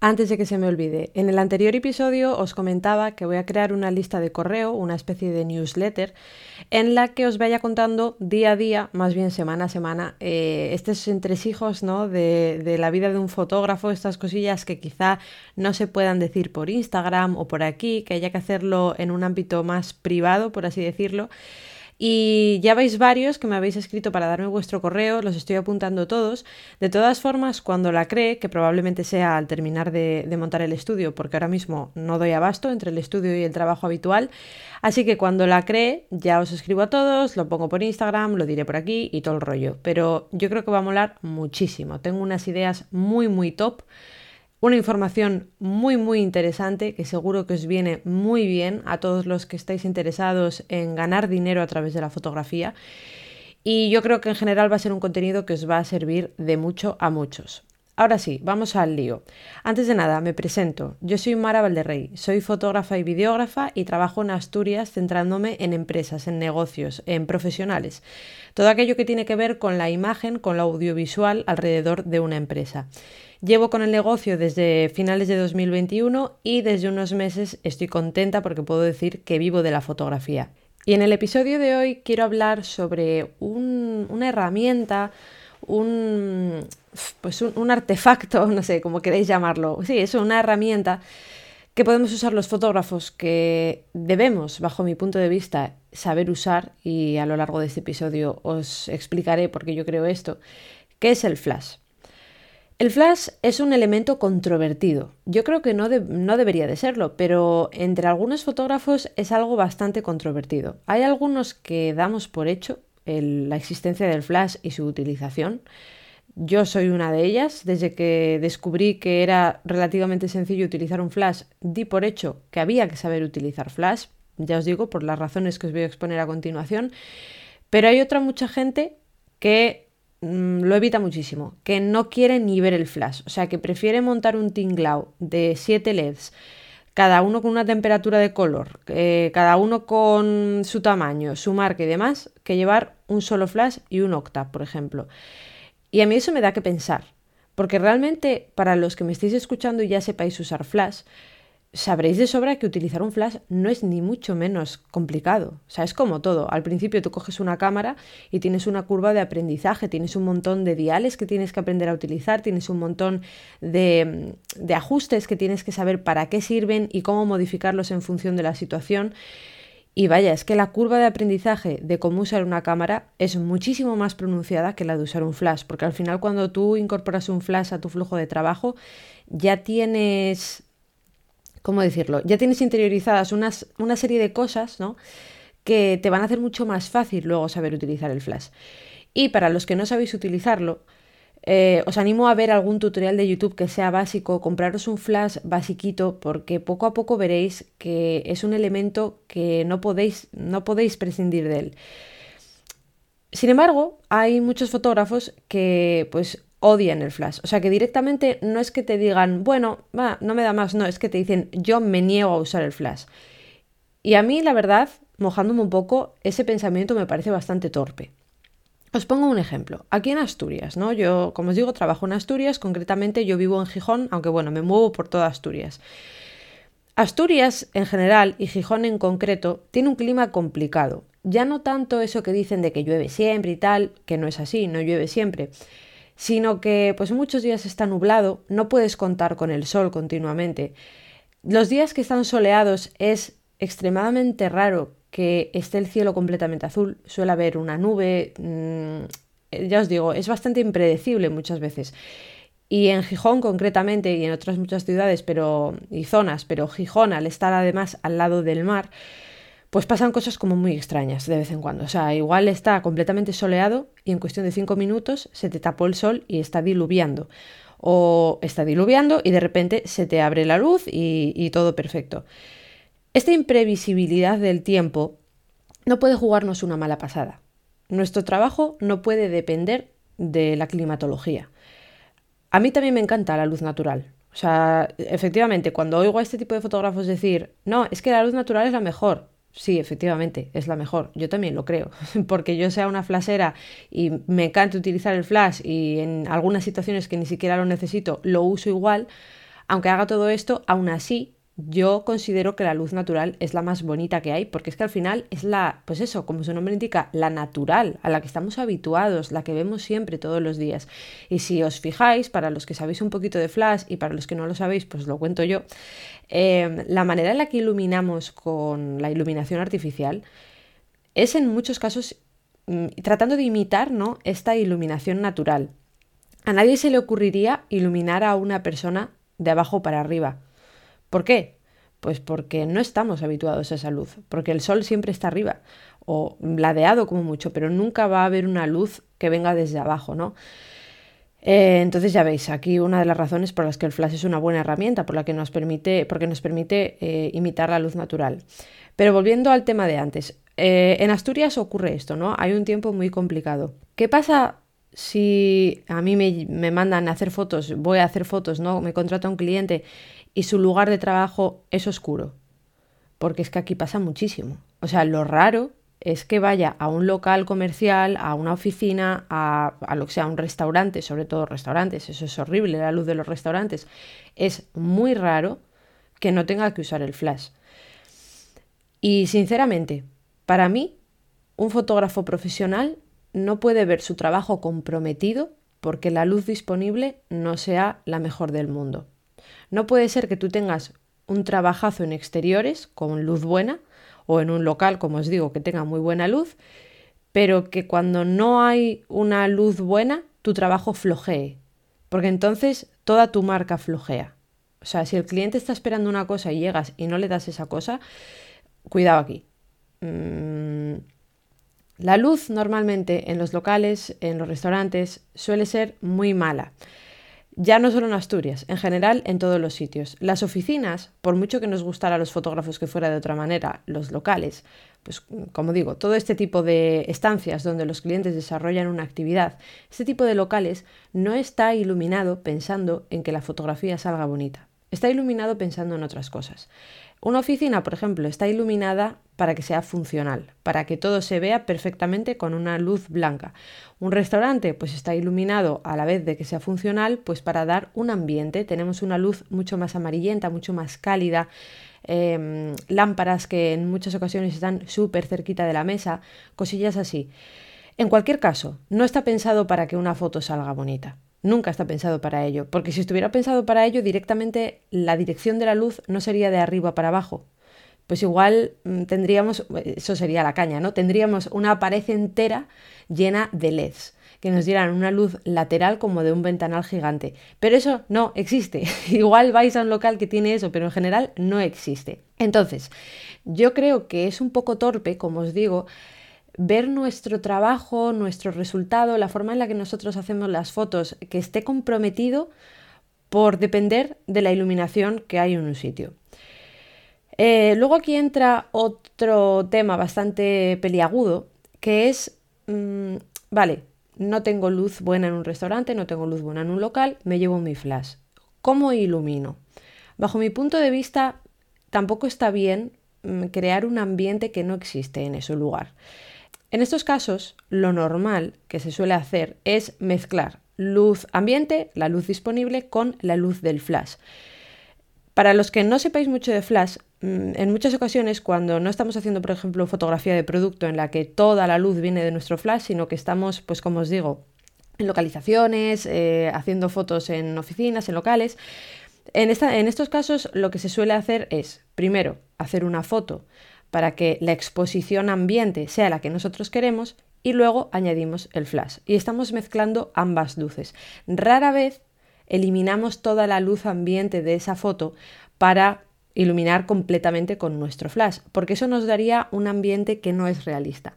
Antes de que se me olvide, en el anterior episodio os comentaba que voy a crear una lista de correo, una especie de newsletter, en la que os vaya contando día a día, más bien semana a semana, eh, estos entresijos ¿no? de, de la vida de un fotógrafo, estas cosillas que quizá no se puedan decir por Instagram o por aquí, que haya que hacerlo en un ámbito más privado, por así decirlo. Y ya veis varios que me habéis escrito para darme vuestro correo, los estoy apuntando todos. De todas formas, cuando la cree, que probablemente sea al terminar de, montar el estudio, porque ahora mismo no doy abasto entre el estudio y el trabajo habitual, así que cuando la cree, ya os escribo a todos, lo pongo por Instagram, lo diré por aquí y todo el rollo. Pero yo creo que va a molar muchísimo. Tengo unas ideas muy, muy top una información muy muy interesante que seguro que os viene muy bien a todos los que estáis interesados en ganar dinero a través de la fotografía y yo creo que en general va a ser un contenido que os va a servir de mucho a muchos. Ahora sí, vamos al lío. Antes de nada, me presento. Yo soy Mara Valderrey, soy fotógrafa y videógrafa y trabajo en Asturias centrándome en empresas, en negocios, en profesionales. Todo aquello que tiene que ver con la imagen, con lo audiovisual alrededor de una empresa. Llevo con el negocio desde finales de 2021 y desde unos meses estoy contenta porque puedo decir que vivo de la fotografía. Y en el episodio de hoy quiero hablar sobre una herramienta, un, pues un, artefacto, no sé cómo queréis llamarlo. Sí, es una herramienta que podemos usar los fotógrafos que debemos, bajo mi punto de vista, saber usar y a lo largo de este episodio os explicaré por qué yo creo esto, que es el flash. El flash es un elemento controvertido. Yo creo que no, no, debería de serlo, pero entre algunos fotógrafos es algo bastante controvertido. Hay algunos que damos por hecho la existencia del flash y su utilización. Yo soy una de ellas. Desde que descubrí que era relativamente sencillo utilizar un flash, di por hecho que había que saber utilizar flash. Ya os digo, por las razones que os voy a exponer a continuación. Pero hay otra mucha gente que Mm, lo evita muchísimo, que no quiere ni ver el flash, o sea que prefiere montar un tinglao de 7 LEDs, cada uno con una temperatura de color, eh, cada uno con su tamaño, su marca y demás, que llevar un solo flash y un octa, por ejemplo. Y a mí eso me da que pensar, porque realmente para los que me estéis escuchando y ya sepáis usar flash, sabréis de sobra que utilizar un flash no es ni mucho menos complicado. O sea, es como todo. Al principio tú coges una cámara y tienes una curva de aprendizaje, tienes un montón de diales que tienes que aprender a utilizar, tienes un montón de, de ajustes que tienes que saber para qué sirven y cómo modificarlos en función de la situación. Y vaya, es que la curva de aprendizaje de cómo usar una cámara es muchísimo más pronunciada que la de usar un flash, porque al final cuando tú incorporas un flash a tu flujo de trabajo, ya tienes ¿cómo decirlo? Ya tienes interiorizadas unas, una serie de cosas, ¿no? Que te van a hacer mucho más fácil luego saber utilizar el flash. Y para los que no sabéis utilizarlo, eh, os animo a ver algún tutorial de YouTube que sea básico, compraros un flash basiquito, porque poco a poco veréis que es un elemento que no podéis, no podéis prescindir de él. Sin embargo, hay muchos fotógrafos que pues odian el flash. O sea que directamente no es que te digan, bueno, va, no me da más, no, es que te dicen, yo me niego a usar el flash. Y a mí, la verdad, mojándome un poco, ese pensamiento me parece bastante torpe. Os pongo un ejemplo. Aquí en Asturias, ¿no? Yo, como os digo, trabajo en Asturias, concretamente yo vivo en Gijón, aunque bueno, me muevo por toda Asturias. Asturias en general y Gijón en concreto tiene un clima complicado. Ya no tanto eso que dicen de que llueve siempre y tal, que no es así, no llueve siempre, sino que pues muchos días está nublado, no puedes contar con el sol continuamente. Los días que están soleados es extremadamente raro que esté el cielo completamente azul, suele haber una nube, mm, ya os digo, es bastante impredecible muchas veces. Y en Gijón concretamente y en otras muchas ciudades pero, y zonas, pero Gijón al estar además al lado del mar, pues pasan cosas como muy extrañas de vez en cuando. O sea, igual está completamente soleado y en cuestión de cinco minutos se te tapó el sol y está diluviando. O está diluviando y de repente se te abre la luz y, y todo perfecto. Esta imprevisibilidad del tiempo no puede jugarnos una mala pasada. Nuestro trabajo no puede depender de la climatología. A mí también me encanta la luz natural. O sea, efectivamente, cuando oigo a este tipo de fotógrafos decir, no, es que la luz natural es la mejor, Sí, efectivamente, es la mejor. Yo también lo creo. Porque yo sea una flashera y me encanta utilizar el flash y en algunas situaciones que ni siquiera lo necesito, lo uso igual. Aunque haga todo esto, aún así yo considero que la luz natural es la más bonita que hay, porque es que al final es la, pues eso, como su nombre indica, la natural, a la que estamos habituados, la que vemos siempre todos los días. Y si os fijáis, para los que sabéis un poquito de flash y para los que no lo sabéis, pues lo cuento yo, eh, la manera en la que iluminamos con la iluminación artificial es en muchos casos mm, tratando de imitar ¿no? esta iluminación natural. A nadie se le ocurriría iluminar a una persona de abajo para arriba ¿Por qué? Pues porque no estamos habituados a esa luz, porque el sol siempre está arriba, o ladeado como mucho, pero nunca va a haber una luz que venga desde abajo, ¿no? Eh, entonces ya veis, aquí una de las razones por las que el flash es una buena herramienta, por la que nos permite, porque nos permite eh, imitar la luz natural. Pero volviendo al tema de antes, eh, en Asturias ocurre esto, ¿no? Hay un tiempo muy complicado. ¿Qué pasa si a mí me, me mandan a hacer fotos, voy a hacer fotos, ¿no? Me contrata un cliente y su lugar de trabajo es oscuro. Porque es que aquí pasa muchísimo. O sea, lo raro es que vaya a un local comercial, a una oficina, a, lo que sea, un restaurante, sobre todo restaurantes, eso es horrible, la luz de los restaurantes. Es muy raro que no tenga que usar el flash. Y sinceramente, para mí, un fotógrafo profesional no puede ver su trabajo comprometido porque la luz disponible no sea la mejor del mundo. No puede ser que tú tengas un trabajazo en exteriores con luz buena o en un local, como os digo, que tenga muy buena luz, pero que cuando no hay una luz buena, tu trabajo flojee, porque entonces toda tu marca flojea. O sea, si el cliente está esperando una cosa y llegas y no le das esa cosa, cuidado aquí. Mm, la luz normalmente en los locales, en los restaurantes, suele ser muy mala. Ya no solo en Asturias, en general en todos los sitios. Las oficinas, por mucho que nos gustara a los fotógrafos que fuera de otra manera, los locales, pues como digo, todo este tipo de estancias donde los clientes desarrollan una actividad, este tipo de locales no está iluminado pensando en que la fotografía salga bonita. Está iluminado pensando en otras cosas. Una oficina, por ejemplo, está iluminada para que sea funcional, para que todo se vea perfectamente con una luz blanca. Un restaurante, pues está iluminado a la vez de que sea funcional, pues para dar un ambiente. Tenemos una luz mucho más amarillenta, mucho más cálida, em, lámparas que en muchas ocasiones están súper cerquita de la mesa, cosillas así. En cualquier caso, no está pensado para que una foto salga bonita. Nunca está pensado para ello, porque si estuviera pensado para ello, directamente la dirección de la luz no sería de arriba para abajo. Pues igual mm, tendríamos, eso sería la caña, ¿no? Tendríamos una pared entera llena de LEDs que nos dieran una luz lateral como de un ventanal gigante. Pero eso no existe. Igual vais a un local que tiene eso, pero en general no existe. Entonces, yo creo que es un poco torpe, como os digo, ver nuestro trabajo, nuestro resultado, la forma en la que nosotros hacemos las fotos, que esté comprometido por depender de la iluminación que hay en un sitio. Eh, luego aquí entra otro tema bastante peliagudo, que es, mm, vale, no tengo luz buena en un restaurante, no tengo luz buena en un local, me llevo mi flash. ¿Cómo ilumino? Bajo mi punto de vista, tampoco está bien mm, crear un ambiente que no existe en ese lugar. En estos casos, lo normal que se suele hacer es mezclar luz ambiente, la luz disponible, con la luz del flash. Para los que no sepáis mucho de flash, mm, en muchas ocasiones cuando no estamos haciendo, por ejemplo, fotografía de producto en la que toda la luz viene de nuestro flash, sino que estamos, pues como os digo, en localizaciones, eh, haciendo fotos en oficinas, en locales, en, en estos casos lo que se suele hacer es, primero, hacer una foto para que la exposición ambiente sea la que nosotros queremos y luego añadimos el flash. Y estamos mezclando ambas luces. Rara vez eliminamos toda la luz ambiente de esa foto para iluminar completamente con nuestro flash, porque eso nos daría un ambiente que no es realista.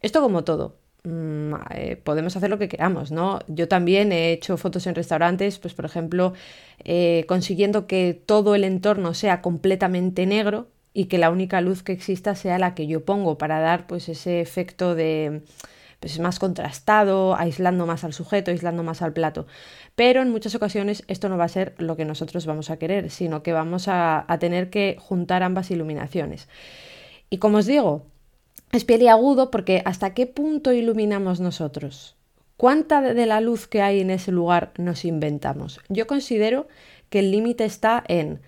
Esto como todo, mm, eh, podemos hacer lo que queramos, ¿no? Yo también he hecho fotos en restaurantes, pues por ejemplo, eh, consiguiendo que todo el entorno sea completamente negro, y que la única luz que exista sea la que yo pongo para dar pues ese efecto de pues más contrastado, aislando más al sujeto, aislando más al plato. Pero en muchas ocasiones esto no va a ser lo que nosotros vamos a querer, sino que vamos a, tener que juntar ambas iluminaciones. Y como os digo, es agudo porque hasta qué punto iluminamos nosotros. ¿Cuánta de la luz que hay en ese lugar nos inventamos? Yo considero que el límite está en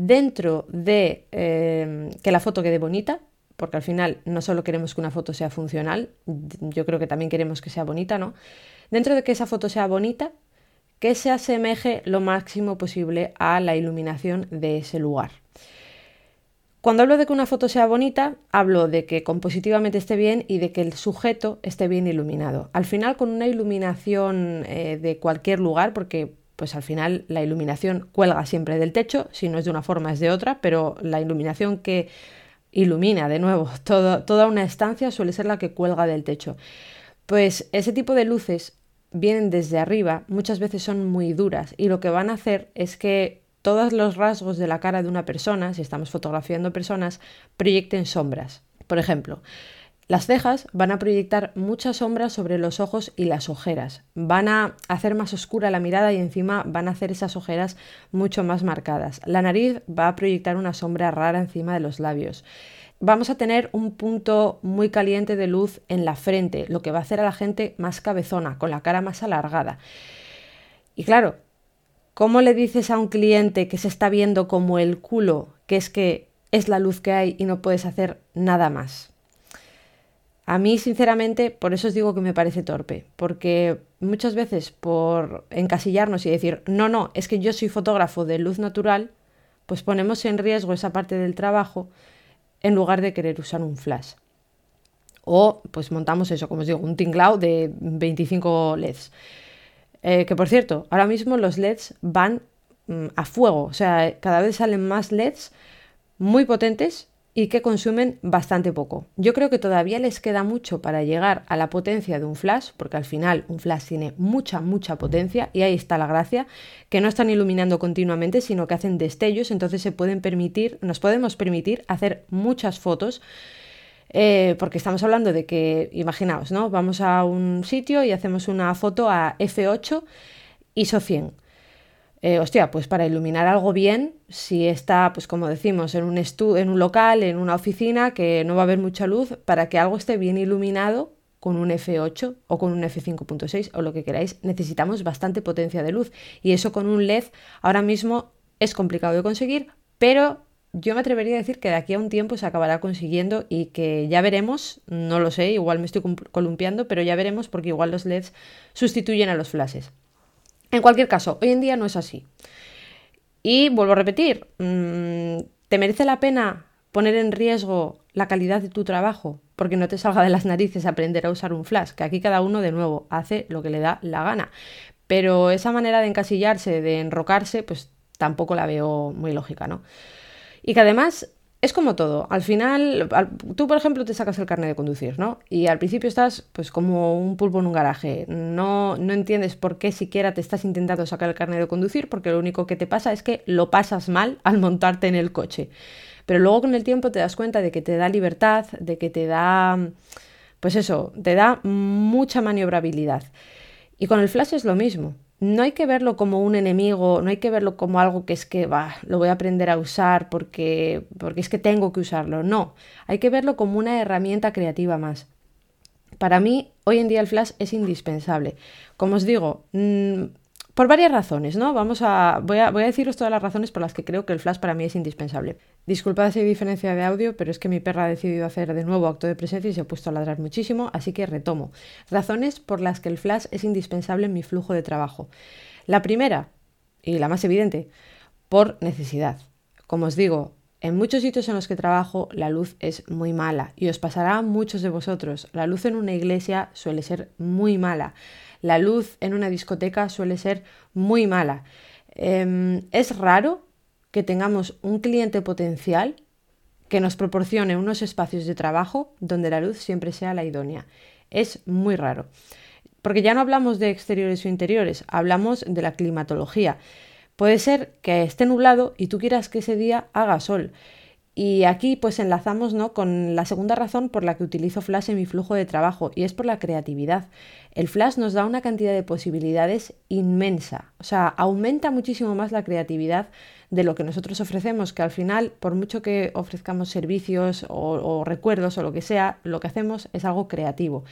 dentro de eh, que la foto quede bonita, porque al final no solo queremos que una foto sea funcional, yo creo que también queremos que sea bonita, ¿no? Dentro de que esa foto sea bonita, que se asemeje lo máximo posible a la iluminación de ese lugar. Cuando hablo de que una foto sea bonita, hablo de que compositivamente esté bien y de que el sujeto esté bien iluminado. Al final, con una iluminación eh, de cualquier lugar, porque pues al final la iluminación cuelga siempre del techo, si no es de una forma es de otra, pero la iluminación que ilumina de nuevo toda una estancia suele ser la que cuelga del techo. Pues ese tipo de luces vienen desde arriba, muchas veces son muy duras y lo que van a hacer es que todos los rasgos de la cara de una persona, si estamos fotografiando personas, proyecten sombras. Por ejemplo, las cejas van a proyectar muchas sombras sobre los ojos y las ojeras. Van a hacer más oscura la mirada y encima van a hacer esas ojeras mucho más marcadas. La nariz va a proyectar una sombra rara encima de los labios. Vamos a tener un punto muy caliente de luz en la frente, lo que va a hacer a la gente más cabezona, con la cara más alargada. Y claro, ¿Cómo le dices a un cliente que se está viendo como el culo, que es que es la luz que hay y no puedes hacer nada más? A mí, sinceramente, por eso os digo que me parece torpe, porque muchas veces por encasillarnos y decir, no, no, es que yo soy fotógrafo de luz natural, pues ponemos en riesgo esa parte del trabajo en lugar de querer usar un flash. O pues montamos eso, como os digo, un tinglao de 25 LEDs. Eh, que por cierto, ahora mismo los LEDs van mm, a fuego, o sea, cada vez salen más LEDs muy potentes y que consumen bastante poco. Yo creo que todavía les queda mucho para llegar a la potencia de un flash, porque al final un flash tiene mucha, mucha potencia y ahí está la gracia, que no están iluminando continuamente, sino que hacen destellos, entonces se pueden permitir, nos podemos permitir hacer muchas fotos eh, porque estamos hablando de que, imaginaos, ¿no? Vamos a un sitio y hacemos una foto a F8 ISO 100. Eh, hostia, pues para iluminar algo bien, si está, pues como decimos, en un, en un local, en una oficina, que no va a haber mucha luz, para que algo esté bien iluminado con un F8 o con un F5.6 o lo que queráis, necesitamos bastante potencia de luz. Y eso con un LED ahora mismo es complicado de conseguir, pero yo me atrevería a decir que de aquí a un tiempo se acabará consiguiendo y que ya veremos, no lo sé, igual me estoy columpiando, pero ya veremos porque igual los LEDs sustituyen a los flashes. En cualquier caso, hoy en día no es así. Y vuelvo a repetir, mm, ¿te merece la pena poner en riesgo la calidad de tu trabajo? Porque no te salga de las narices aprender a usar un flash, que aquí cada uno de nuevo hace lo que le da la gana. Pero esa manera de encasillarse, de enrocarse, pues tampoco la veo muy lógica, ¿no? Y que además es como todo. Al final, tú, por ejemplo, te sacas el carnet de conducir, ¿no? Y al principio estás, pues, como un pulpo en un garaje. No, no entiendes por qué siquiera te estás intentando sacar el carnet de conducir, porque lo único que te pasa es que lo pasas mal al montarte en el coche. Pero luego con el tiempo te das cuenta de que te da libertad, de que te da, pues eso, te da mucha maniobrabilidad. Y con el flash es lo mismo no hay que verlo como un enemigo, no hay que verlo como algo que es que va, lo voy a aprender a usar porque, porque es que tengo que usarlo. No, hay que verlo como una herramienta creativa más. Para mí, hoy en día el flash es indispensable. Como os digo, mm, por varias razones, ¿no? Vamos a voy, a. voy a deciros todas las razones por las que creo que el flash para mí es indispensable. Disculpad si hay diferencia de audio, pero es que mi perra ha decidido hacer de nuevo acto de presencia y se ha puesto a ladrar muchísimo, así que retomo. Razones por las que el flash es indispensable en mi flujo de trabajo. La primera, y la más evidente, por necesidad. Como os digo, en muchos sitios en los que trabajo la luz es muy mala y os pasará a muchos de vosotros. La luz en una iglesia suele ser muy mala. La luz en una discoteca suele ser muy mala. Em, es raro que tengamos un cliente potencial que nos proporcione unos espacios de trabajo donde la luz siempre sea la idónea. Es muy raro. Porque ya no hablamos de exteriores o interiores, hablamos de la climatología. Puede ser que esté nublado y tú quieras que ese día haga sol. Y aquí pues enlazamos ¿no? con la segunda razón por la que utilizo Flash en mi flujo de trabajo y es por la creatividad. El Flash nos da una cantidad de posibilidades inmensa, o sea, aumenta muchísimo más la creatividad de lo que nosotros ofrecemos, que al final, por mucho que ofrezcamos servicios o, recuerdos o lo que sea, lo que hacemos es algo creativo.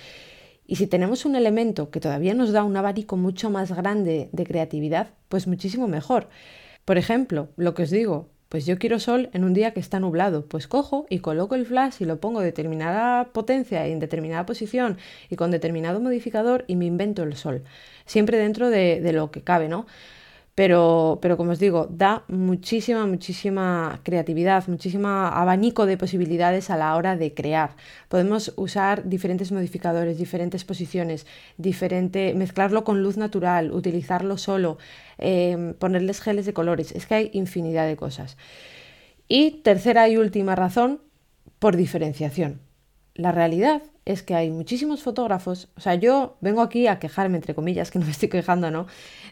Y si tenemos un elemento que todavía nos da un abanico mucho más grande de creatividad, pues muchísimo mejor. Por ejemplo, lo que os digo, pues yo quiero sol en un día que está nublado, pues cojo y coloco el flash y lo pongo de determinada potencia en determinada posición y con determinado modificador y me invento el sol, siempre dentro de, de lo que cabe, ¿no? Pero, pero como os digo, da muchísima, muchísima creatividad, muchísimo abanico de posibilidades a la hora de crear. Podemos usar diferentes modificadores, diferentes posiciones, diferente, mezclarlo con luz natural, utilizarlo solo, em, ponerles geles de colores. Es que hay infinidad de cosas. Y tercera y última razón, por diferenciación. La realidad es que hay muchísimos fotógrafos, o sea, yo vengo aquí a quejarme, entre comillas, que no me estoy quejando, ¿no?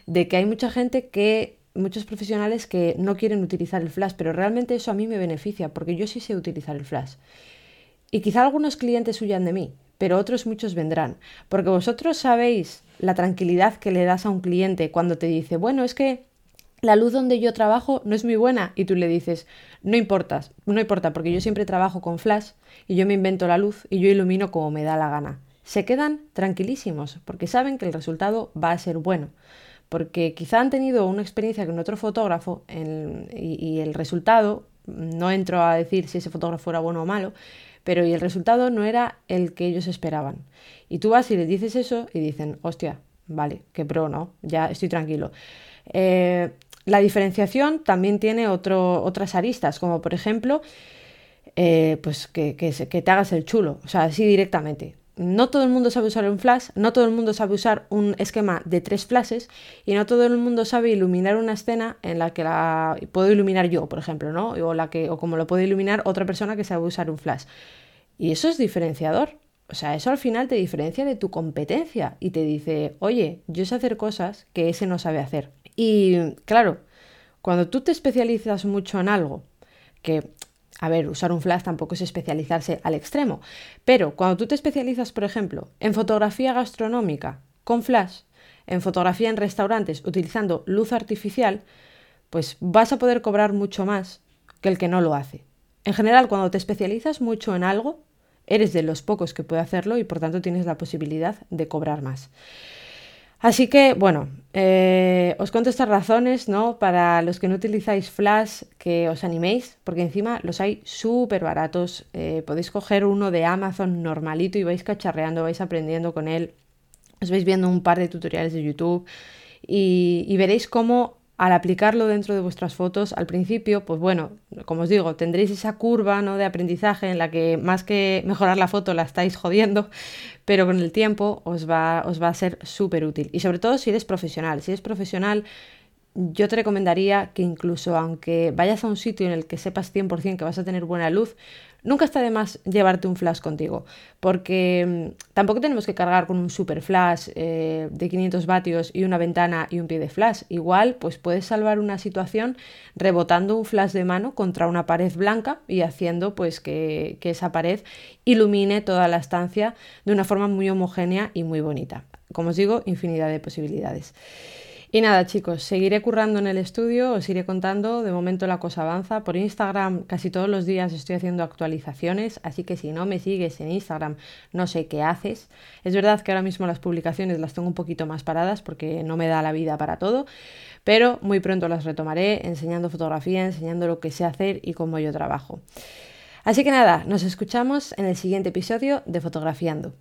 De que hay mucha gente que, muchos profesionales que no quieren utilizar el flash, pero realmente eso a mí me beneficia, porque yo sí sé utilizar el flash. Y quizá algunos clientes huyan de mí, pero otros muchos vendrán, porque vosotros sabéis la tranquilidad que le das a un cliente cuando te dice, bueno, es que la luz donde yo trabajo no es muy buena y tú le dices, no importa, no importa, porque yo siempre trabajo con flash y yo me invento la luz y yo ilumino como me da la gana. Se quedan tranquilísimos porque saben que el resultado va a ser bueno. Porque quizá han tenido una experiencia con otro fotógrafo y, el resultado, no entro a decir si ese fotógrafo era bueno o malo, pero y el resultado no era el que ellos esperaban. Y tú vas y les dices eso y dicen, hostia, vale, qué pro, ¿no? Ya estoy tranquilo. Eh, la diferenciación también tiene otras aristas, como por ejemplo, eh, pues que, te hagas el chulo, o sea, así directamente. No todo el mundo sabe usar un flash, no todo el mundo sabe usar un esquema de tres flashes y no todo el mundo sabe iluminar una escena en la que la puedo iluminar yo, por ejemplo, ¿no? O, la que, o como lo puede iluminar otra persona que sabe usar un flash. Y eso es diferenciador. O sea, eso al final te diferencia de tu competencia y te dice, oye, yo sé hacer cosas que ese no sabe hacer. Y claro, cuando tú te especializas mucho en algo, que, a ver, usar un flash tampoco es especializarse al extremo, pero cuando tú te especializas, por ejemplo, en fotografía gastronómica con flash, en fotografía en restaurantes utilizando luz artificial, pues vas a poder cobrar mucho más que el que no lo hace. En general, cuando te especializas mucho en algo, eres de los pocos que puede hacerlo y por tanto tienes la posibilidad de cobrar más. Así que, bueno, eh, os cuento estas razones, ¿no? Para los que no utilizáis Flash, que os animéis, porque encima los hay súper baratos. Eh, podéis coger uno de Amazon normalito y vais cacharreando, vais aprendiendo con él. Os vais viendo un par de tutoriales de YouTube y, y veréis cómo al aplicarlo dentro de vuestras fotos, al principio, pues bueno, como os digo, tendréis esa curva ¿no? de aprendizaje en la que más que mejorar la foto la estáis jodiendo, pero con el tiempo os va, os va a ser súper útil. Y sobre todo si eres profesional. Si eres profesional, yo te recomendaría que incluso aunque vayas a un sitio en el que sepas 100% que vas a tener buena luz, nunca está de más llevarte un flash contigo, porque mm, tampoco tenemos que cargar con un super flash eh, de 500 vatios y una ventana y un pie de flash. Igual, pues puedes salvar una situación rebotando un flash de mano contra una pared blanca y haciendo pues que, que esa pared ilumine toda la estancia de una forma muy homogénea y muy bonita. Como os digo, infinidad de posibilidades. Y nada, chicos, seguiré currando en el estudio, os iré contando. De momento la cosa avanza. Por Instagram casi todos los días estoy haciendo actualizaciones, así que si no me sigues en Instagram, no sé qué haces. Es verdad que ahora mismo las publicaciones las tengo un poquito más paradas porque no me da la vida para todo, pero muy pronto las retomaré enseñando fotografía, enseñando lo que sé hacer y cómo yo trabajo. Así que nada, nos escuchamos en el siguiente episodio de Fotografiando.